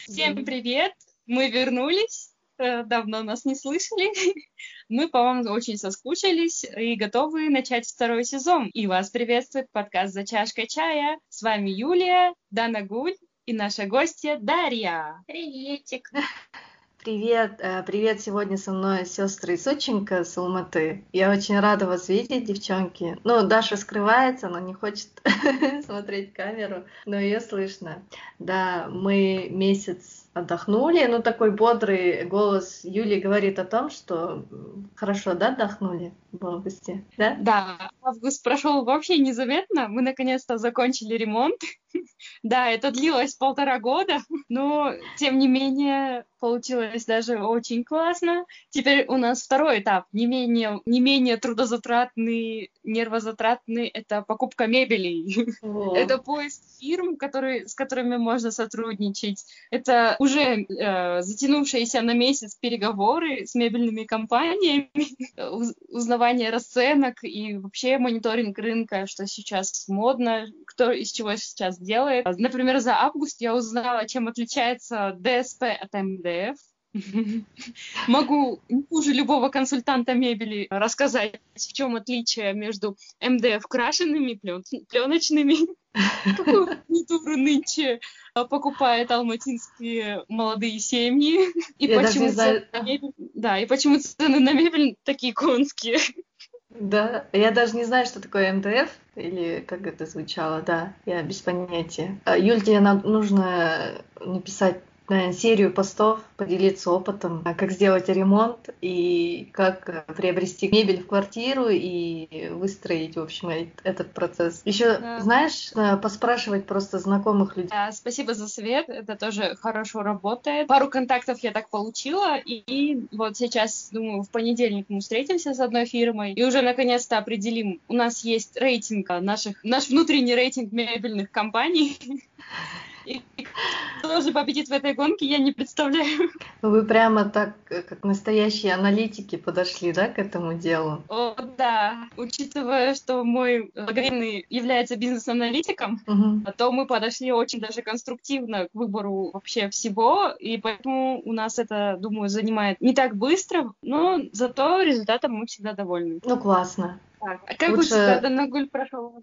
Всем привет! Мы вернулись. Э, давно нас не слышали. Мы по вам очень соскучились и готовы начать второй сезон. И вас приветствует подкаст «За чашкой чая». С вами Юлия, Дана Гуль и наша гостья Дарья. Приветик. Привет, э, привет сегодня со мной сестры Сученька с Алматы. Я очень рада вас видеть, девчонки. Ну, Даша скрывается, она не хочет смотреть камеру, но ее слышно. Да, мы месяц отдохнули. Ну, такой бодрый голос Юли говорит о том, что хорошо, да, отдохнули в августе, да? Да, август прошел вообще незаметно. Мы наконец-то закончили ремонт. Да, это длилось полтора года, но тем не менее получилось даже очень классно. Теперь у нас второй этап, не менее, не менее трудозатратный, нервозатратный, это покупка мебели. О. Это поиск фирм, которые, с которыми можно сотрудничать. Это уже э, затянувшиеся на месяц переговоры с мебельными компаниями, узнавание расценок и вообще мониторинг рынка, что сейчас модно, кто из чего сейчас делает. Например, за август я узнала, чем отличается ДСП от МДФ. Могу хуже любого консультанта мебели рассказать, в чем отличие между МДФ крашенными, плен... пленочными, какую культуру нынче покупают алматинские молодые семьи, и Я почему, знаю... мебель... да, и почему цены на мебель такие конские. Да, я даже не знаю, что такое МДФ, или как это звучало, да, я без понятия. А, Юль, тебе нужно написать серию постов, поделиться опытом, а как сделать ремонт и как приобрести мебель в квартиру и выстроить, в общем, этот процесс. Еще, да. знаешь, э, поспрашивать просто знакомых людей. Да, спасибо за совет, это тоже хорошо работает. Пару контактов я так получила, и, и вот сейчас, думаю, в понедельник мы встретимся с одной фирмой и уже наконец-то определим, у нас есть рейтинг наших, наш внутренний рейтинг мебельных компаний. И кто же победит в этой гонке, я не представляю. Вы прямо так, как настоящие аналитики подошли, да, к этому делу? О, да. Учитывая, что мой логарифм является бизнес-аналитиком, угу. то мы подошли очень даже конструктивно к выбору вообще всего, и поэтому у нас это, думаю, занимает не так быстро, но зато результатом мы всегда довольны. Ну, классно. Так, а как Лучше... у тебя Данагуль прошел?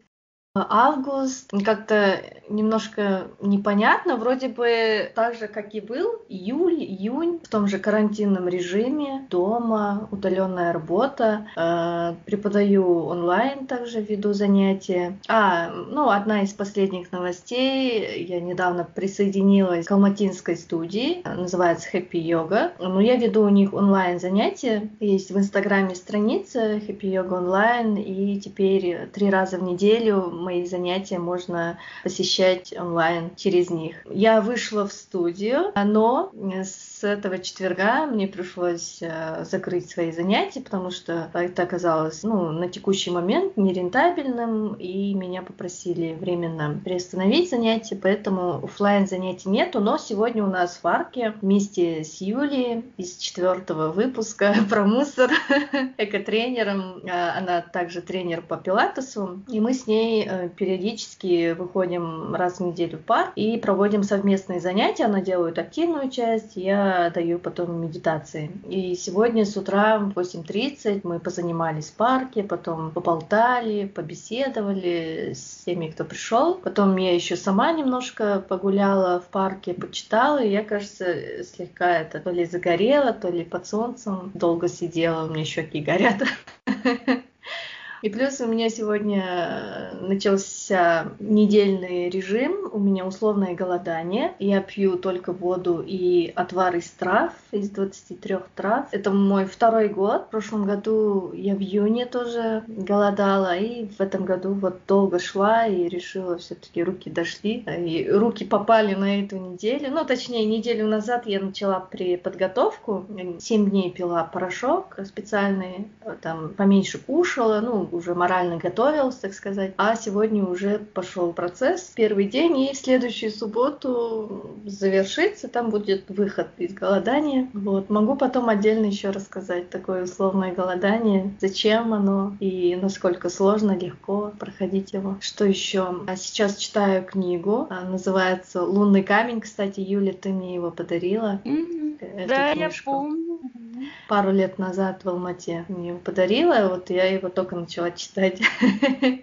Август. Как-то немножко непонятно, вроде бы так же, как и был, июль, июнь, в том же карантинном режиме, дома, удаленная работа, э, преподаю онлайн, также веду занятия. А, ну, одна из последних новостей, я недавно присоединилась к алматинской студии, называется Happy Yoga, но я веду у них онлайн занятия, есть в инстаграме страница Happy Yoga онлайн, и теперь три раза в неделю мои занятия можно посещать онлайн через них. Я вышла в студию, но с этого четверга мне пришлось э, закрыть свои занятия, потому что это оказалось ну, на текущий момент нерентабельным, и меня попросили временно приостановить занятия, поэтому офлайн занятий нету, но сегодня у нас в арке вместе с Юлией из четвертого выпуска про мусор, экотренером, э, она также тренер по пилатесу, и мы с ней э, периодически выходим раз в неделю в парк и проводим совместные занятия, она делает активную часть, я даю потом медитации. И сегодня с утра в 8.30 мы позанимались в парке, потом поболтали, побеседовали с теми, кто пришел. Потом я еще сама немножко погуляла в парке, почитала, и я, кажется, слегка это то ли загорела, то ли под солнцем. Долго сидела, у меня щеки горят. И плюс у меня сегодня э, начался недельный режим, у меня условное голодание. Я пью только воду и отвар из трав, из 23 трав. Это мой второй год. В прошлом году я в июне тоже голодала, и в этом году вот долго шла и решила все-таки руки дошли. И руки попали на эту неделю. Ну, точнее, неделю назад я начала при подготовку. 7 дней пила порошок специальный, там поменьше кушала, ну, уже морально готовился, так сказать. А сегодня уже пошел процесс, первый день, и в следующую субботу завершится, там будет выход из голодания. Вот. Могу потом отдельно еще рассказать такое условное голодание, зачем оно и насколько сложно, легко проходить его. Что еще? А сейчас читаю книгу, а, называется «Лунный камень». Кстати, Юля, ты мне его подарила. Mm-hmm. Да, книжку. я помню пару лет назад в Алмате мне его подарила, вот я его только начала читать.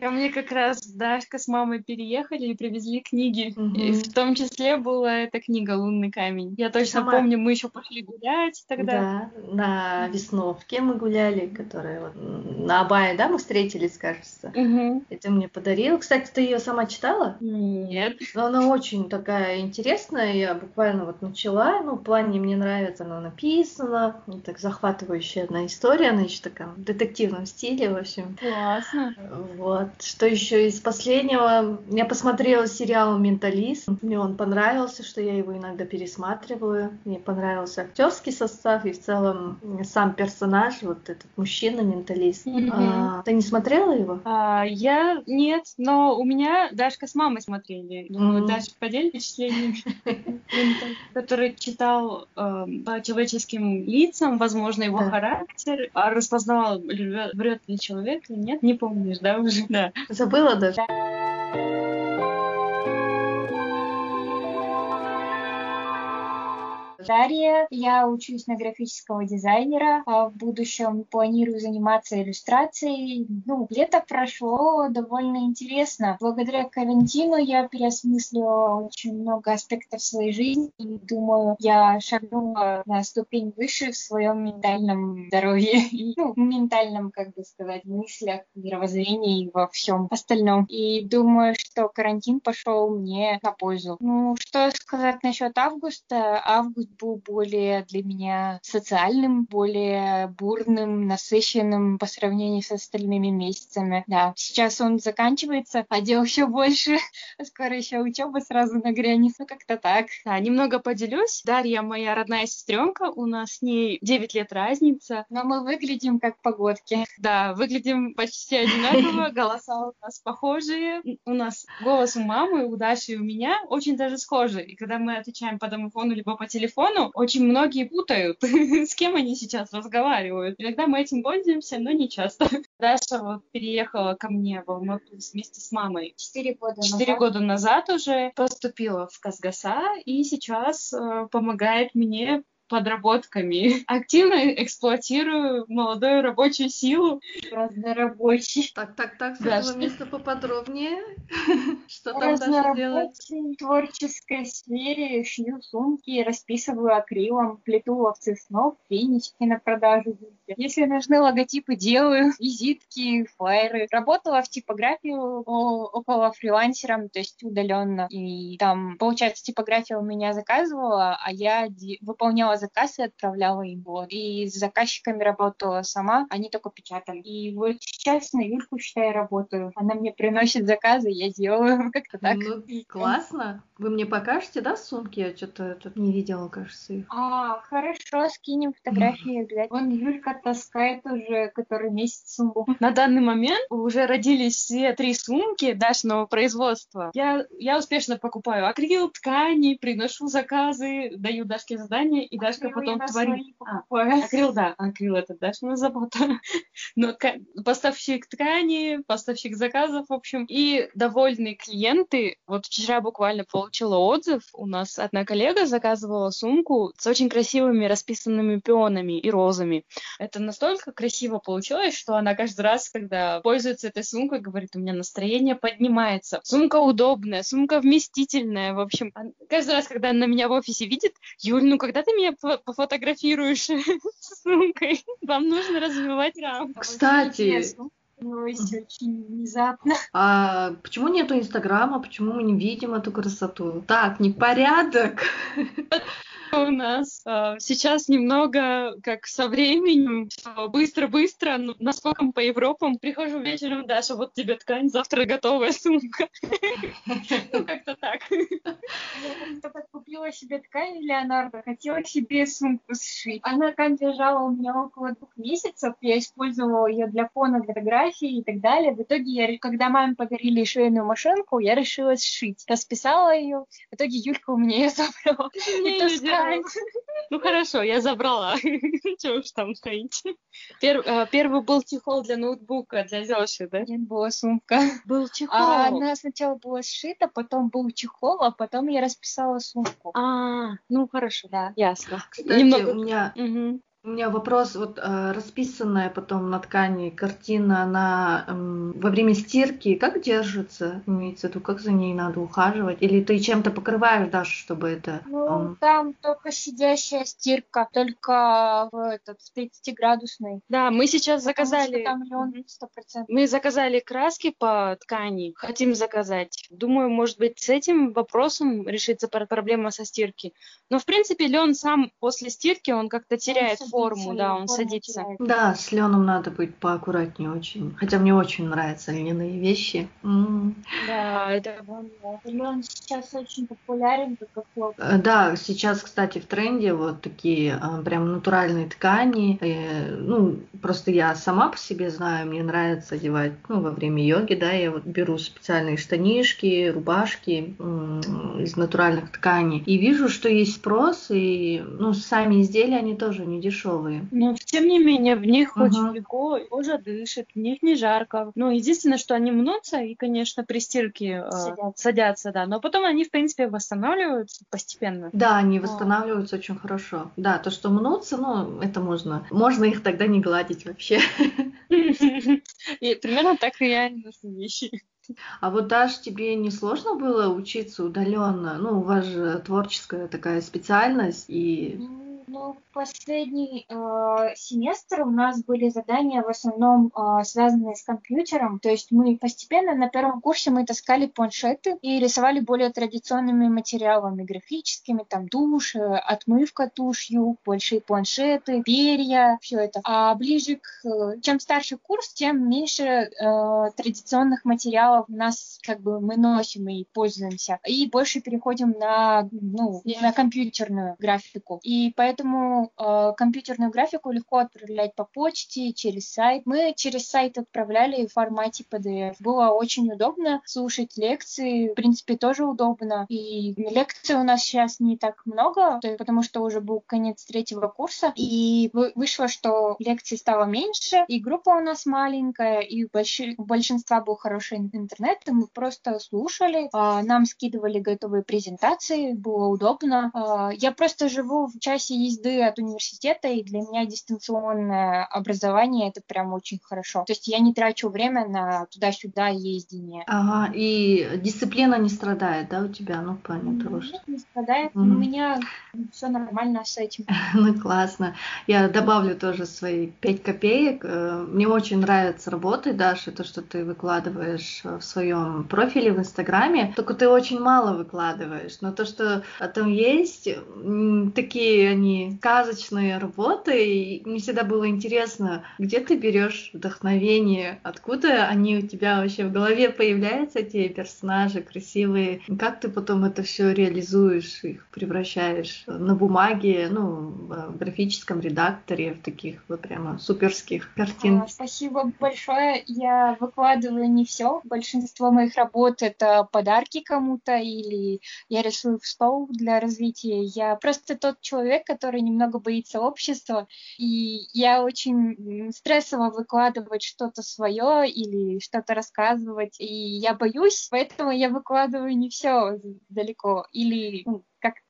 Ко мне как раз Дашка с мамой переехали и привезли книги. Угу. И в том числе была эта книга «Лунный камень». Я точно Сама... помню, мы еще пошли гулять тогда. Да, на Весновке мы гуляли, которая вот на Абае, да, мы встретились, кажется. Угу. И ты мне подарил. Кстати, ты ее сама читала? Нет. Но она очень такая интересная. Я буквально вот начала, ну, в плане мне нравится, она написана, так захватывающая одна история, она еще такая в детективном стиле, в общем. Классно. Вот. Что еще из последнего? Я посмотрела сериал «Менталист». Мне он понравился, что я его иногда пересматриваю. Мне понравился актерский состав и в целом сам персонаж, вот этот мужчина-менталист. Mm-hmm. А, ты не смотрела его? А, я нет, но у меня Дашка с мамой смотрели. Думаю, mm-hmm. Даша поделит впечатлениями. Который читал эм, по человеческим лицам, возможно, его характер, а распознавал, врет ли человек нет, не помнишь, да, уже? Да. Забыла даже. Дарья, я учусь на графического дизайнера, а в будущем планирую заниматься иллюстрацией. Ну, лето прошло довольно интересно. Благодаря карантину я переосмыслила очень много аспектов своей жизни и думаю, я шагнула на ступень выше в своем ментальном здоровье и ну, ментальном, как бы сказать, мыслях, мировоззрении и во всем остальном. И думаю, что карантин пошел мне на пользу. Ну, что сказать насчет августа? Август был более для меня социальным, более бурным, насыщенным по сравнению с остальными месяцами. Да, сейчас он заканчивается, а дел еще больше. Скоро еще учеба сразу нагрянет. Ну, как-то так. Да, немного поделюсь. Дарья моя родная сестренка, у нас с ней 9 лет разница. Но мы выглядим как погодки. Да, выглядим почти одинаково, голоса у нас похожие. У нас голос у мамы, у Даши и у меня очень даже схожи. И когда мы отвечаем по домофону либо по телефону, телефону очень многие путают, с кем они сейчас разговаривают. Иногда мы этим пользуемся, но не часто. Даша вот переехала ко мне в Алмату вместе с мамой. Четыре года Четыре года назад уже поступила в Казгаса и сейчас э, помогает мне подработками. Активно эксплуатирую молодую рабочую силу. Разнорабочий. Так, так, так, с да, этого что... места поподробнее. Что там Даша делает? В творческой сфере шью сумки, расписываю акрилом, плету ловцы снов, фенечки на продажу. Если нужны логотипы, делаю визитки, флайеры. Работала в типографии около фрилансером, то есть удаленно. И там, получается, типография у меня заказывала, а я выполняла заказ и отправляла. Вот. И с заказчиками работала сама, они только печатали. И вот сейчас на Юльку, считай, работаю. Она мне приносит заказы, я делаю как-то так. Ну, классно. Вы мне покажете, да, сумки? Я что-то тут не видела, кажется, их. А, хорошо, скинем фотографии обязательно. Вон Юлька таскает уже который месяц сумку. На данный момент уже родились все три сумки Дашного производства. Я, я успешно покупаю акрил, ткани, приношу заказы, даю Дашке задания, и Дашка потом творит. А, акрил, да, акрил это Дашина забота. Но поставщик ткани, поставщик заказов, в общем, и довольные клиенты. Вот вчера буквально получила отзыв. У нас одна коллега заказывала сумку с очень красивыми расписанными пионами и розами. Это настолько красиво получилось, что она каждый раз, когда пользуется этой сумкой, говорит, у меня настроение поднимается. Сумка удобная, сумка вместительная. В общем, каждый раз, когда она меня в офисе видит, Юль, ну когда ты меня пофотографируешь с сумкой? Вам нужно развивать рамку. Кстати, очень внезапно. А почему нету Инстаграма? Почему мы не видим эту красоту? Так, непорядок. у нас э, сейчас немного как со временем, быстро-быстро, наскоком по Европам. Прихожу вечером, Даша, вот тебе ткань, завтра готовая сумка. Ну, как-то так. Я купила себе ткань Леонардо, хотела себе сумку сшить. Она ткань лежала у меня около двух месяцев, я использовала ее для фона, для фотографий и так далее. В итоге, я, когда маме подарили швейную машинку, я решила сшить. Расписала ее, в итоге Юлька у меня ее забрала. Ну хорошо, я забрала. Чего уж там стоить. Э, первый был чехол для ноутбука, для Лёши, да? Нет, была сумка. Был чехол. А она сначала была сшита, потом был чехол, а потом я расписала сумку. А, ну хорошо, да, ясно. Кстати, Немного... у меня угу. У меня вопрос, вот э, расписанная потом на ткани картина, она э, во время стирки как держится? Имеется в виду, как за ней надо ухаживать? Или ты чем-то покрываешь даже, чтобы это... Ну, там только сидящая стирка, только в этот, 30-градусной. Да, мы сейчас заказали... Там лен 100%. Мы заказали краски по ткани, хотим заказать. Думаю, может быть, с этим вопросом решится проблема со стирки. Но, в принципе, лен сам после стирки, он как-то теряет форму, да, он садится. Да, с Леном надо быть поаккуратнее очень. Хотя мне очень нравятся льняные вещи. Да, это Лен сейчас очень популярен, как э, Да, сейчас, кстати, в тренде вот такие а, прям натуральные ткани. Э, ну, просто я сама по себе знаю, мне нравится одевать, ну, во время йоги, да, я вот беру специальные штанишки, рубашки из натуральных тканей. И вижу, что есть спрос, и, ну, сами изделия, они тоже не дешевые дешевые. Но тем не менее, в них uh-huh. очень легко, кожа дышит, в них не жарко. Ну, единственное, что они мнутся и, конечно, при стирке. Э, садятся, да. Но потом они, в принципе, восстанавливаются постепенно. Да, они восстанавливаются очень хорошо. Да, то, что мнутся, ну, это можно. Можно их тогда не гладить вообще. И примерно так и я ношу вещи. А вот даже тебе не сложно было учиться удаленно? Ну, у вас же творческая такая специальность, и ну, последний э, семестр у нас были задания в основном э, связанные с компьютером. То есть мы постепенно на первом курсе мы таскали планшеты и рисовали более традиционными материалами, графическими, там тушь, э, отмывка тушью, большие планшеты, перья, все это. А ближе к... Э, чем старше курс, тем меньше э, традиционных материалов у нас как бы мы носим и пользуемся. И больше переходим на, ну, на компьютерную графику. И поэтому поэтому э, компьютерную графику легко отправлять по почте, через сайт. Мы через сайт отправляли в формате PDF. Было очень удобно слушать лекции, в принципе, тоже удобно. И лекций у нас сейчас не так много, потому что уже был конец третьего курса, и вышло, что лекций стало меньше, и группа у нас маленькая, и у большинства был хороший интернет, и мы просто слушали, а, нам скидывали готовые презентации, было удобно. А, я просто живу в часе езды от университета, и для меня дистанционное образование это прям очень хорошо. То есть я не трачу время на туда-сюда ездение. Ага, и дисциплина не страдает, да, у тебя, ну, в плане того, что... не страдает, угу. у меня все нормально с этим. ну, классно. Я добавлю тоже свои пять копеек. Э, мне очень нравится работать, Даша, то, что ты выкладываешь в своем профиле в Инстаграме, только ты очень мало выкладываешь, но то, что там есть, такие они сказочные работы, и мне всегда было интересно, где ты берешь вдохновение, откуда они у тебя вообще в голове появляются, эти персонажи красивые, как ты потом это все реализуешь, их превращаешь на бумаге, ну, в графическом редакторе, в таких вот прямо суперских картин. А, спасибо большое. Я выкладываю не все. Большинство моих работ это подарки кому-то или я рисую в стол для развития. Я просто тот человек, который который немного боится общества, и я очень стрессово выкладывать что-то свое или что-то рассказывать, и я боюсь, поэтому я выкладываю не все далеко, или ну,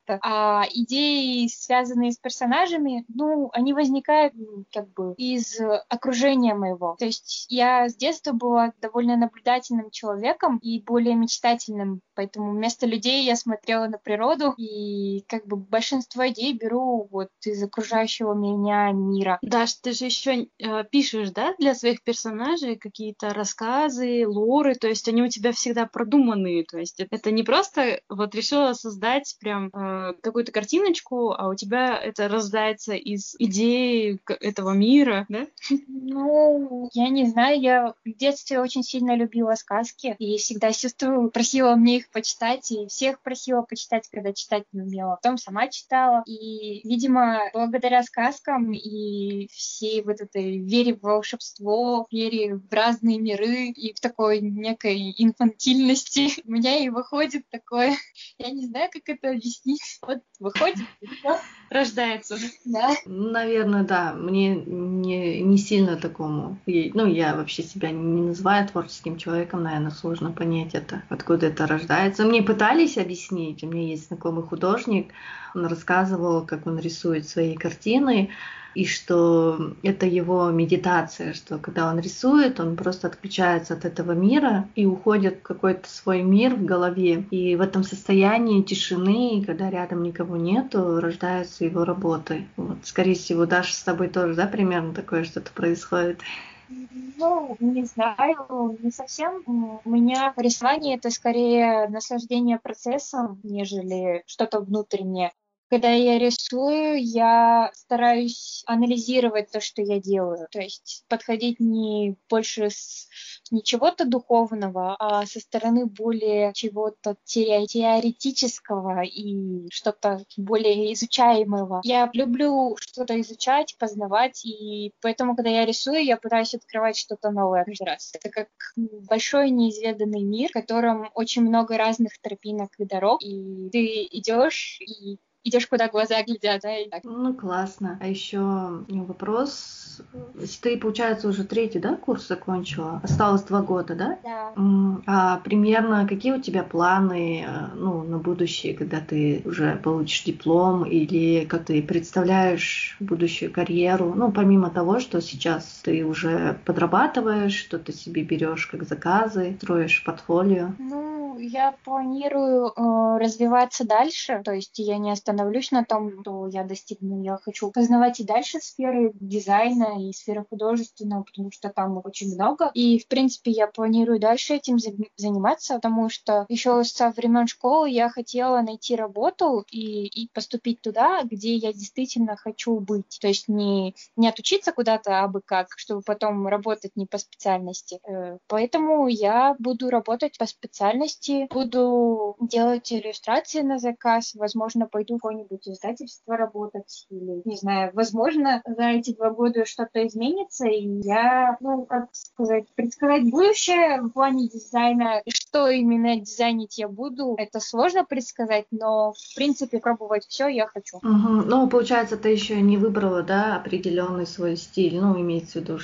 как-то. А идеи, связанные с персонажами, ну, они возникают как бы из окружения моего. То есть я с детства была довольно наблюдательным человеком и более мечтательным, поэтому вместо людей я смотрела на природу и как бы большинство идей беру вот из окружающего меня мира. Даш, ты же еще э, пишешь, да, для своих персонажей какие-то рассказы, лоры, то есть они у тебя всегда продуманные, то есть это не просто вот решила создать прям э, э, какую-то картиночку, а у тебя это рождается из идеи этого мира, да? Ну, я не знаю, я в детстве очень сильно любила сказки и всегда сестру просила мне их почитать, и всех просила почитать, когда читать не умела. Потом сама читала, и, видимо, благодаря сказкам и всей вот этой вере в волшебство, вере в разные миры и в такой некой инфантильности у меня и выходит такое, я не знаю, как это объяснить, вот выходит, рождается. Да. Наверное, да. Мне не, не сильно такому. Ну, я вообще себя не называю творческим человеком, наверное, сложно понять это, откуда это рождается. Мне пытались объяснить. У меня есть знакомый художник, он рассказывал, как он рисует свои картины и что это его медитация, что когда он рисует, он просто отключается от этого мира и уходит в какой-то свой мир в голове. И в этом состоянии тишины, когда рядом никого нету, рождаются его работы. Вот, скорее всего, Даша с тобой тоже, да, примерно такое что-то происходит? Ну, не знаю, не совсем. У меня рисование это скорее наслаждение процессом, нежели что-то внутреннее. Когда я рисую, я стараюсь анализировать то, что я делаю. То есть подходить не больше с не чего-то духовного, а со стороны более чего-то теоретического и что-то более изучаемого. Я люблю что-то изучать, познавать, и поэтому, когда я рисую, я пытаюсь открывать что-то новое каждый раз. Это как большой неизведанный мир, в котором очень много разных тропинок и дорог, и ты идешь и идешь, куда глаза глядят, да, и так. Ну, классно. А еще вопрос. Ты, получается, уже третий, да, курс закончила? Осталось два года, да? Да. А примерно какие у тебя планы, э, ну, на будущее, когда ты уже получишь диплом, или как ты представляешь будущую карьеру? Ну, помимо того, что сейчас ты уже подрабатываешь, что ты себе берешь как заказы, строишь портфолио. Ну, я планирую э, развиваться дальше, то есть я не останавливаюсь остановлюсь на том, что я достигну. Я хочу познавать и дальше сферы дизайна и сферы художественного, потому что там очень много. И, в принципе, я планирую дальше этим заниматься, потому что еще со времен школы я хотела найти работу и, и поступить туда, где я действительно хочу быть. То есть не, не отучиться куда-то абы как, чтобы потом работать не по специальности. Э, поэтому я буду работать по специальности, буду делать иллюстрации на заказ, возможно, пойду какое-нибудь издательство работать, или, не знаю, возможно, за эти два года что-то изменится, и я, ну, как сказать, предсказать будущее в плане дизайна, что именно дизайнить я буду, это сложно предсказать, но, в принципе, пробовать все я хочу. Угу. Ну, получается, ты еще не выбрала, да, определенный свой стиль, ну, имеется в виду,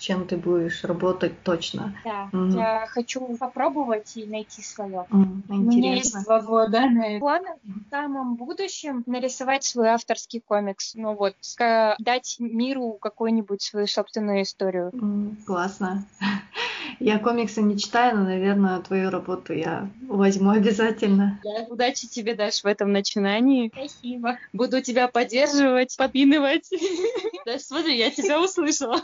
чем ты будешь работать точно. Да, mm я хочу попробовать и найти свое. Mm, У меня есть два года на план в самом будущем нарисовать свой авторский комикс. Ну вот, дать миру какую-нибудь свою собственную историю. Mm, классно. Я комиксы не читаю, но, наверное, твою работу я возьму обязательно. Да, удачи тебе, Даш, в этом начинании. Спасибо. Буду тебя поддерживать, подпинывать. Даш, смотри, я тебя услышала.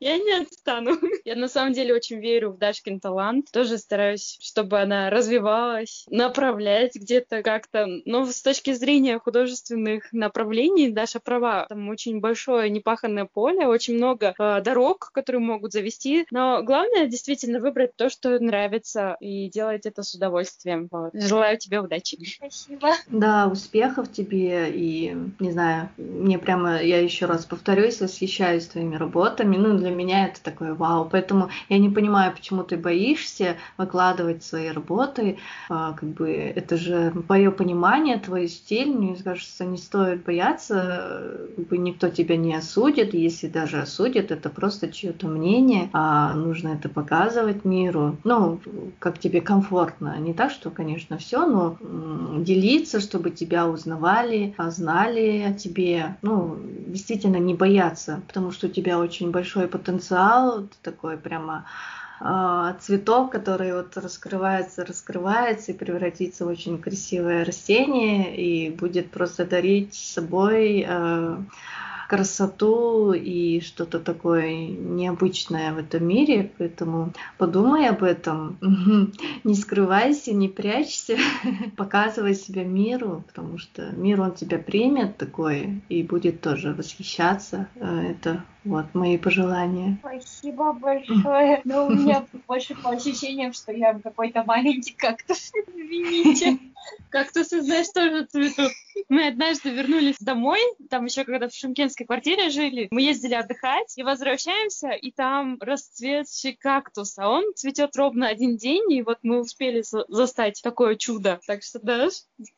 Я не отстану. Я на самом деле очень верю в Дашкин талант. Тоже стараюсь, чтобы она развивалась, направлять где-то как-то. Но с точки зрения художественных направлений, Даша права. Там очень большое непаханное поле, очень много э, дорог, которые могут завести. Но главное действительно выбрать то, что нравится, и делать это с удовольствием. Вот. Желаю тебе удачи. Спасибо. Да, успехов тебе и, не знаю, мне прямо, я еще раз повторюсь, восхищаюсь твоими работами. Ну, для меня это такое вау. Поэтому я не понимаю, почему ты боишься выкладывать свои работы. А, как бы это же твое понимание, твой стиль. Мне кажется, не стоит бояться. Как бы никто тебя не осудит. Если даже осудит, это просто чье-то мнение. А нужно это показывать миру. Ну, как тебе комфортно. Не так, что, конечно, все, но делиться, чтобы тебя узнавали, знали о тебе. Ну, действительно, не бояться, потому что у тебя очень большой потенциал, такой прямо э, цветок, который вот раскрывается, раскрывается и превратится в очень красивое растение и будет просто дарить собой э, красоту и что-то такое необычное в этом мире, поэтому подумай об этом, не скрывайся, не прячься, показывай себя миру, потому что мир он тебя примет такое и будет тоже восхищаться. Э, это вот мои пожелания. Спасибо большое. Но у меня больше по ощущениям, что я какой-то маленький кактус. Извините. Кактусы, знаешь, тоже цветут. Мы однажды вернулись домой, там еще когда в шумкенской квартире жили, мы ездили отдыхать и возвращаемся, и там расцветший кактус, а он цветет ровно один день, и вот мы успели застать такое чудо. Так что даже,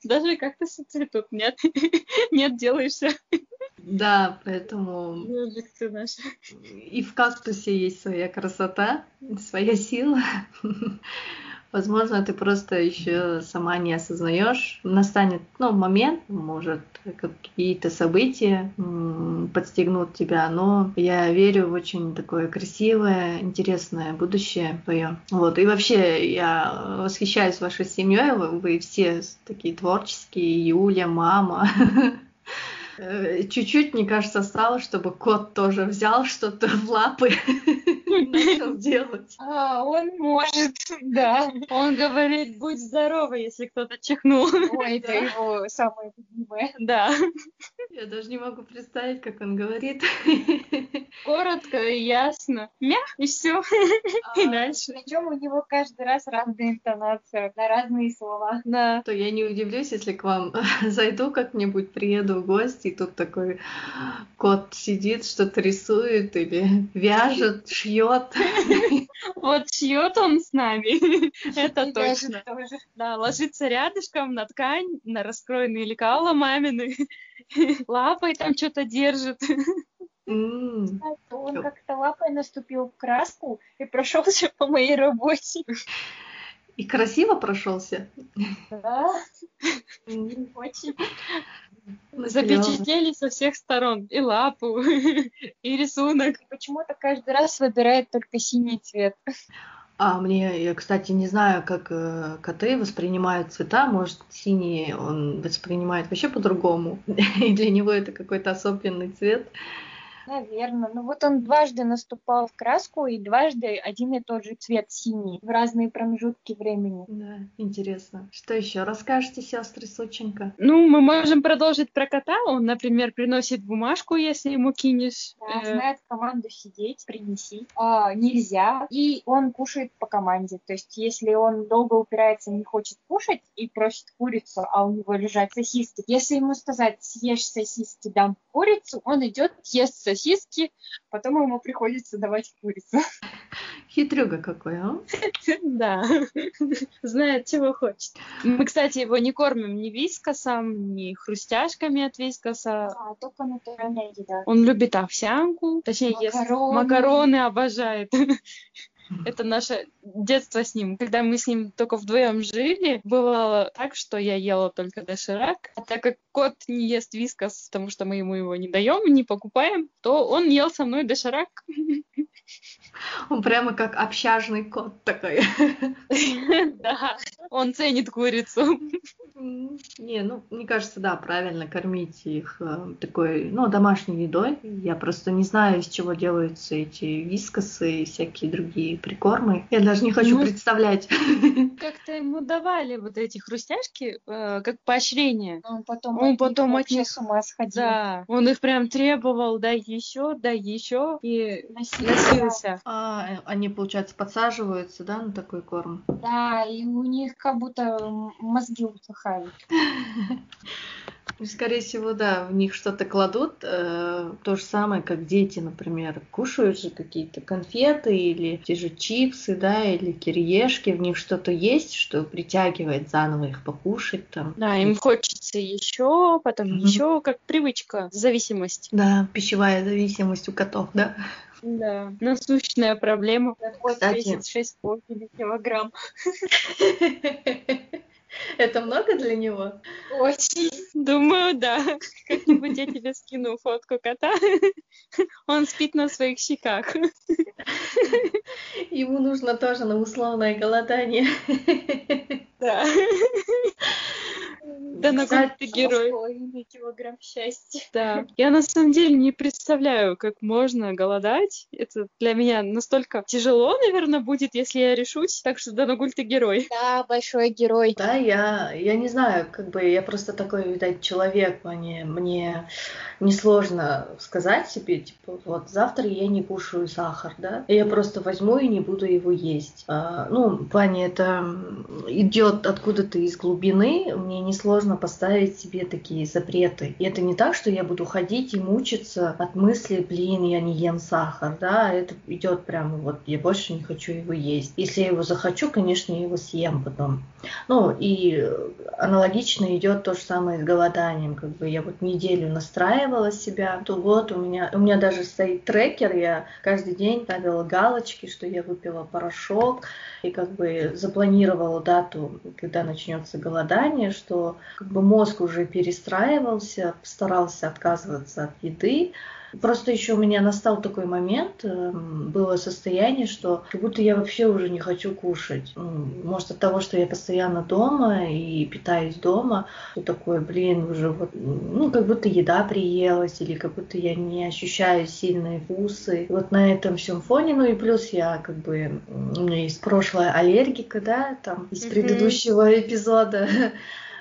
даже кактусы цветут, нет? Нет, делаешься. Да, поэтому... И в кактусе есть своя красота, своя сила. Возможно, ты просто еще сама не осознаешь. Настанет ну, момент, может, какие-то события подстегнут тебя, но я верю в очень такое красивое, интересное будущее твое. Вот. И вообще я восхищаюсь вашей семьей. Вы все такие творческие, Юля, мама. Э, чуть-чуть, мне кажется, осталось, чтобы кот тоже взял что-то в лапы и начал делать. А, он может, да. Он говорит, будь здорова, если кто-то чихнул. Ой, это его самое любимое. Да. Я даже не могу представить, как он говорит. Коротко и ясно. Мя, и все. А, и дальше. Причем у него каждый раз разная интонация на разные слова. Да. То я не удивлюсь, если к вам зайду как-нибудь, приеду в гости, и тут такой кот сидит, что-то рисует или вяжет, шьет. Вот шьет он с нами. Это точно. Да, ложится рядышком на ткань, на раскроенные лекала мамины. Лапой там что-то держит. Mm. Он как-то лапой наступил в краску и прошелся по моей работе. И красиво прошелся? Да. Очень. Запечатлели со всех сторон. И лапу, и рисунок. Почему-то каждый раз выбирает только синий цвет. А мне, я, кстати, не знаю, как э, коты воспринимают цвета. Может, синий он воспринимает вообще по-другому. И для него это какой-то особенный цвет. Наверное. Ну вот он дважды наступал в краску, и дважды один и тот же цвет синий в разные промежутки времени. Да, интересно. Что еще расскажете, сестры Сученко? Ну, мы можем продолжить про кота. Он, например, приносит бумажку, если ему кинешь. Да, э... знает команду сидеть, принеси. А, нельзя. И он кушает по команде. То есть, если он долго упирается, не хочет кушать и просит курицу, а у него лежат сосиски, если ему сказать, съешь сосиски, дам курицу, он идет, ест сосиски, потом ему приходится давать курицу. Хитрюга какой, а? Да, знает, чего хочет. Мы, кстати, его не кормим ни вискосом, ни хрустяшками от вискоса. А, только натуральная еда. Он любит овсянку, точнее, макароны, макароны обожает. Это наше детство с ним. Когда мы с ним только вдвоем жили, бывало так, что я ела только доширак. А так как кот не ест вискас, потому что мы ему его не даем, не покупаем, то он ел со мной доширак. Он прямо как общажный кот такой. Да, он ценит курицу. Не, ну, мне кажется, да, правильно кормить их э, такой, ну, домашней едой. Я просто не знаю, из чего делаются эти вискосы и всякие другие прикормы. Я даже не хочу ну, представлять. Как-то ему давали вот эти хрустяшки э, как поощрение. Он потом, он потом от них с ума сходил. Да, он их прям требовал, дай еще, дай еще, и носился. А, они, получается, подсаживаются, да, на такой корм? Да, и у них как будто мозги усыхают отдыхают. Скорее всего, да, в них что-то кладут. Э, то же самое, как дети, например, кушают же какие-то конфеты или те же чипсы, да, или кириешки. В них что-то есть, что притягивает заново их покушать там. Да, им хочется еще, потом mm-hmm. еще, как привычка, зависимость. Да, пищевая зависимость у котов, да. Да, насущная проблема. Кстати, 6,5 килограмм. Это много для него? Очень. Думаю, да. Как-нибудь я тебе скину фотку кота. Он спит на своих щеках. Ему нужно тоже на условное голодание. Да. Да, на ты герой. килограмм счастья. Да. Я на самом деле не представляю, как можно голодать. Это для меня настолько тяжело, наверное, будет, если я решусь. Так что да, Нагуль, ты герой. Да, большой герой. Да, я, я не знаю, как бы я просто такой, видать, человек, мне, мне несложно сказать себе, типа, вот завтра я не кушаю сахар, да, я просто возьму и не буду его есть. А, ну, в плане это идет откуда-то из глубины, мне несложно поставить себе такие запреты. И это не так, что я буду ходить и мучиться от мысли, блин, я не ем сахар, да, это идет прямо вот, я больше не хочу его есть. Если я его захочу, конечно, я его съем потом. Ну, и аналогично идет то же самое с голоданием, как бы я вот неделю настраивала себя, то вот у меня, у меня даже стоит трекер, я каждый день ставила галочки, что я выпила порошок, и как бы запланировала дату, когда начнется голодание, что как бы мозг уже перестраивался, старался отказываться от еды, Просто еще у меня настал такой момент, эм, было состояние, что как будто я вообще уже не хочу кушать. Может от того, что я постоянно дома и питаюсь дома, что такое, блин, уже вот, ну, как будто еда приелась, или как будто я не ощущаю сильные вкусы. Вот на этом всем фоне, ну и плюс я как бы, у меня есть прошлая аллергика, да, там из предыдущего эпизода,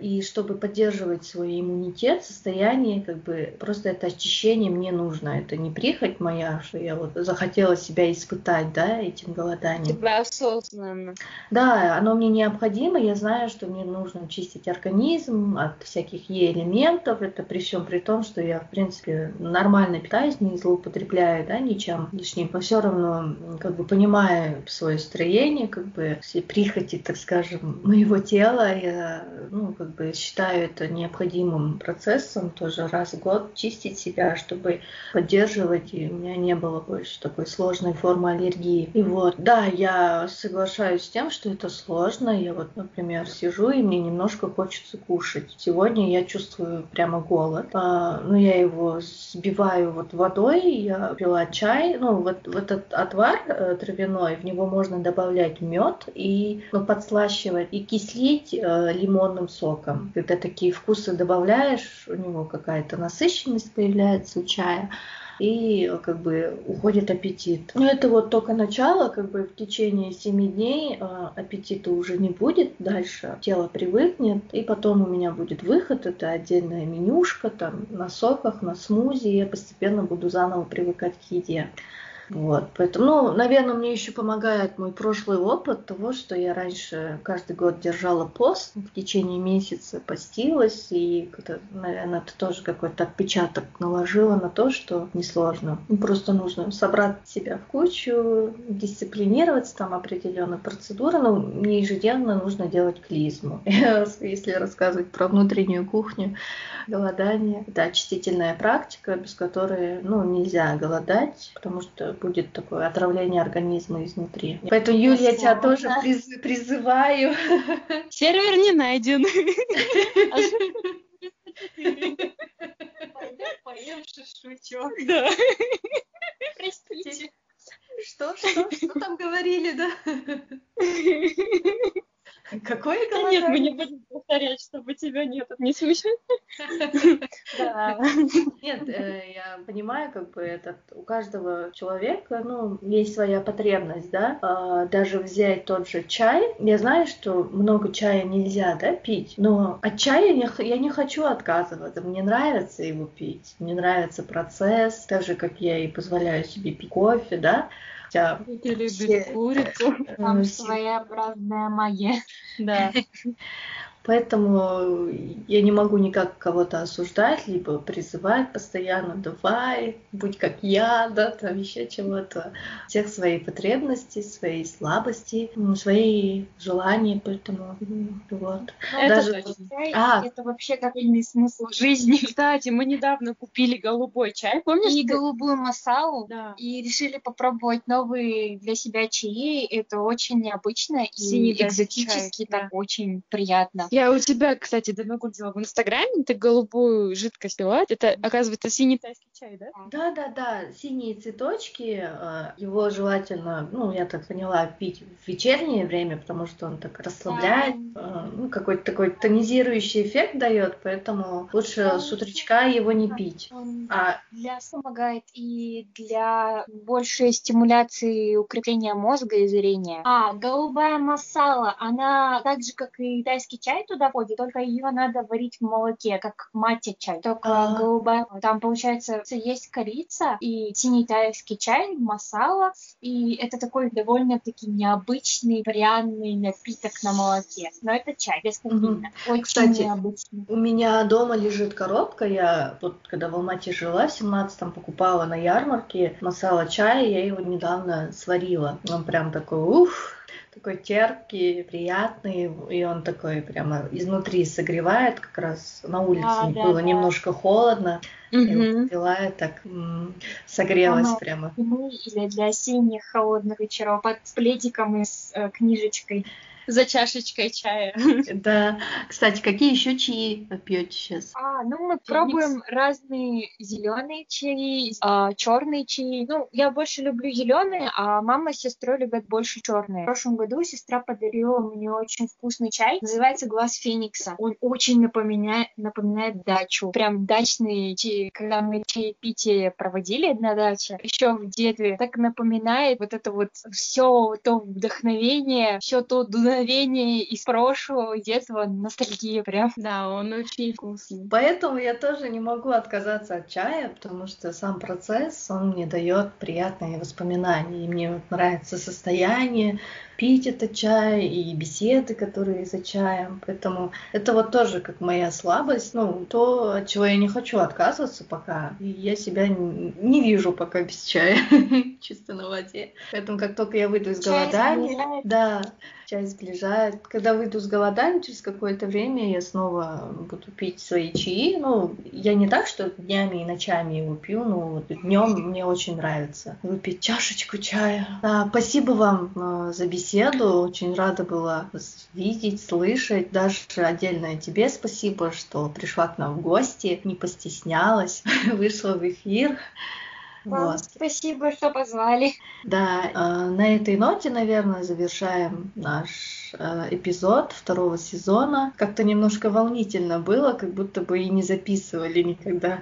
и чтобы поддерживать свой иммунитет, состояние, как бы просто это очищение мне нужно. Это не прихоть моя, что я вот захотела себя испытать, да, этим голоданием. Тебя осознанно. Да, оно мне необходимо. Я знаю, что мне нужно чистить организм от всяких Е-элементов. Это при всем при том, что я, в принципе, нормально питаюсь, не злоупотребляю, да, ничем лишним. Но все равно, как бы, понимая свое строение, как бы, все прихоти, так скажем, моего тела, я ну, как бы считаю это необходимым процессом тоже раз в год чистить себя, чтобы поддерживать, и у меня не было больше такой сложной формы аллергии. И вот, да, я соглашаюсь с тем, что это сложно. Я вот, например, сижу, и мне немножко хочется кушать. Сегодня я чувствую прямо голод, а, но я его сбиваю вот водой, я пила чай, ну, вот, вот этот отвар э, травяной, в него можно добавлять мед и ну, подслащивать и кислить э, лимонным лимонным соком. Когда такие вкусы добавляешь, у него какая-то насыщенность появляется у чая и как бы уходит аппетит. Но это вот только начало, как бы в течение 7 дней э, аппетита уже не будет, дальше тело привыкнет, и потом у меня будет выход, это отдельная менюшка, там на соках, на смузи, и я постепенно буду заново привыкать к еде. Вот, поэтому, ну, наверное, мне еще помогает мой прошлый опыт того, что я раньше каждый год держала пост, в течение месяца постилась, и, наверное, это тоже какой-то отпечаток наложила на то, что несложно. Просто нужно собрать себя в кучу, дисциплинироваться, там определенные процедуры, но мне ежедневно нужно делать клизму. Если рассказывать про внутреннюю кухню, голодание, это очистительная практика, без которой, ну, нельзя голодать, потому что будет такое отравление организма изнутри. Поэтому, Юлия, я тебя тоже приз, призываю. Сервер не найден. Поем шашлычок. Да. Простите. Что, что, что там говорили, да? Какое голодание? Нет, мы не будем повторять, чтобы тебя нет, не смешно. Нет, э, я понимаю, как бы этот у каждого человека, ну, есть своя потребность, да. А, даже взять тот же чай. Я знаю, что много чая нельзя, да, пить, но от чая я не хочу отказываться. Мне нравится его пить. Мне нравится процесс, так же, как я и позволяю себе пить кофе, да хотя... Кто любит все... курицу. Там своеобразная магия. Да. Поэтому я не могу никак кого-то осуждать, либо призывать постоянно, давай, будь как я, да, там еще чего-то. Всех свои потребности, свои слабости, свои желания, поэтому вот. Ну, это Даже... точно. А. Это вообще коренный смысл жизни. Кстати, мы недавно купили голубой чай, помнишь? И ты? голубую масалу, да. и решили попробовать новые для себя чаи. Это очень необычно Синий и экзотически, так да. очень приятно Я у тебя, кстати, давно видела в Инстаграме, ты голубую жидкость пила. Это, оказывается, синий тайский чай, да? Да, да, да, синие цветочки. э, Его желательно, ну, я так поняла, пить в вечернее время, потому что он так расслабляет, э, ну, какой-то такой тонизирующий эффект дает, поэтому лучше с утречка его не пить. Он А для помогает и для большей стимуляции и укрепления мозга и зрения. А, голубая масала, она так же, как и тайский чай туда входит, только ее надо варить в молоке, как матья чай. Только А. голубая, там получается есть корица и синий тайский чай, масала, и это такой довольно-таки необычный пряный напиток на молоке. Но это чай без кофеина. Очень Кстати, необычный. у меня дома лежит коробка, я вот когда в Алмате жила, в 17-м покупала на ярмарке масала чая, я его недавно сварила. Он прям такой, уф, такой терпкий, приятный, и он такой прямо изнутри согревает, как раз на улице Да, да, было да. немножко холодно, и вот пила и так м, согрелась Ага. прямо. или для осенних холодных вечеров под пледиком и с э, книжечкой. За чашечкой чая. Да, кстати, какие еще чаи пьете сейчас? А, ну мы пробуем разные зеленые чаи, черные чаи. Ну, я больше люблю зеленые, а мама с сестрой любят больше черные. В прошлом году сестра подарила мне очень вкусный чай. Называется Глаз Феникса. Он очень напоминает, напоминает дачу. Прям дачные чаи, когда мы чаепитие проводили на даче, еще в детстве, так напоминает вот это вот все то вдохновение, все то дуновение из прошлого детства, ностальгия прям. Да, он очень вкусный. Поэтому я тоже не могу отказаться от чая, потому что сам процесс, он мне дает приятные воспоминания. И мне вот нравится состояние, пить этот чай и беседы, которые за чаем. Поэтому это вот тоже как моя слабость, ну, то, от чего я не хочу отказываться пока. И я себя не вижу пока без чая, чисто на воде. Поэтому как только я выйду из голодания, да, чай сближает. Когда выйду с голодания, через какое-то время я снова буду пить свои чаи. Ну, я не так, что днями и ночами его пью, но вот днем мне очень нравится выпить чашечку чая. Да, спасибо вам э, за беседу. Очень рада была вас видеть, слышать. Даже отдельное тебе спасибо, что пришла к нам в гости, не постеснялась, вышла в эфир. Вам Вот. спасибо, что позвали. Да, э, на этой ноте, наверное, завершаем наш э, эпизод второго сезона. Как-то немножко волнительно было, как будто бы и не записывали никогда.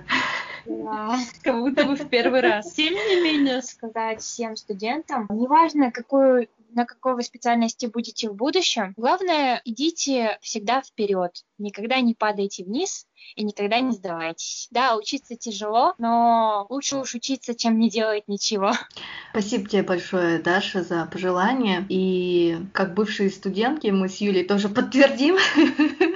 Да. Как будто бы в первый раз. Тем не менее, Сказать всем студентам, неважно, какую на какой вы специальности будете в будущем, главное, идите всегда вперед, никогда не падайте вниз и никогда не сдавайтесь. Да, учиться тяжело, но лучше уж учиться, чем не делать ничего. Спасибо тебе большое, Даша, за пожелания. И как бывшие студентки, мы с Юлей тоже подтвердим.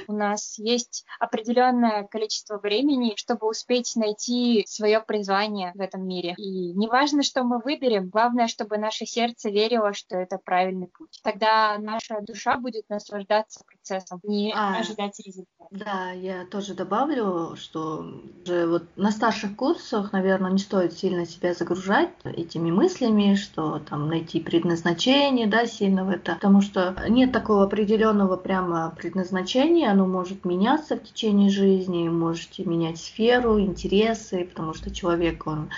У нас есть определенное количество времени, чтобы успеть найти свое призвание в этом мире. И неважно, что мы выберем, главное, чтобы наше сердце верило, что это правильный путь. Тогда наша душа будет наслаждаться процессом, не А. ожидать результата. Да, я тоже добавлю, что уже вот на старших курсах, наверное, не стоит сильно себя загружать этими мыслями, что там найти предназначение, да, сильно в это, потому что нет такого определенного прямо предназначения, оно может меняться в течение жизни, можете менять сферу, интересы, потому что человек, он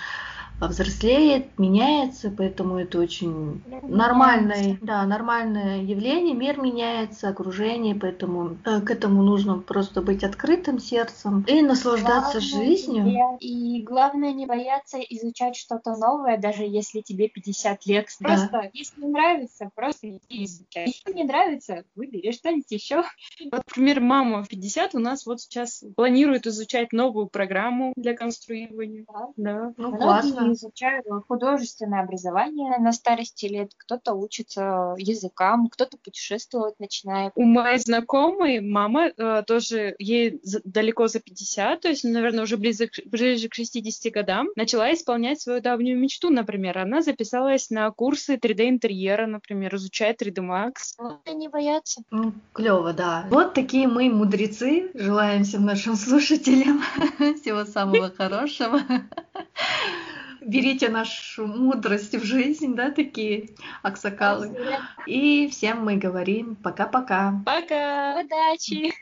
взрослеет, меняется, поэтому это очень нормальное, да, нормальное явление. Мир меняется, окружение, поэтому э, к этому нужно просто быть открытым сердцем и наслаждаться Главное жизнью. И главное не бояться изучать что-то новое, даже если тебе 50 лет. Да. Просто, если нравится, просто иди изучай. Если не нравится, выбери что-нибудь еще. Вот, например, мама в 50 у нас вот сейчас планирует изучать новую программу для конструирования. Да. Ну, Многие классно. Изучают художественное образование на старости лет, кто-то учится языкам, кто-то путешествовать начинает. У моей знакомой мама э, тоже, ей за- далеко за 50, то есть, наверное, уже ближе, к- ближе к 60 годам, начала исполнять свою давнюю мечту, например. Она записалась на курсы 3D-интерьера, например, изучает 3D Max. Главное не бояться. Ну, клево, да. Вот такие мы мудрецы. Желаем всем нашим слушателям всего самого хорошего. Берите нашу мудрость в жизнь, да, такие аксакалы. И всем мы говорим пока-пока. Пока! Удачи!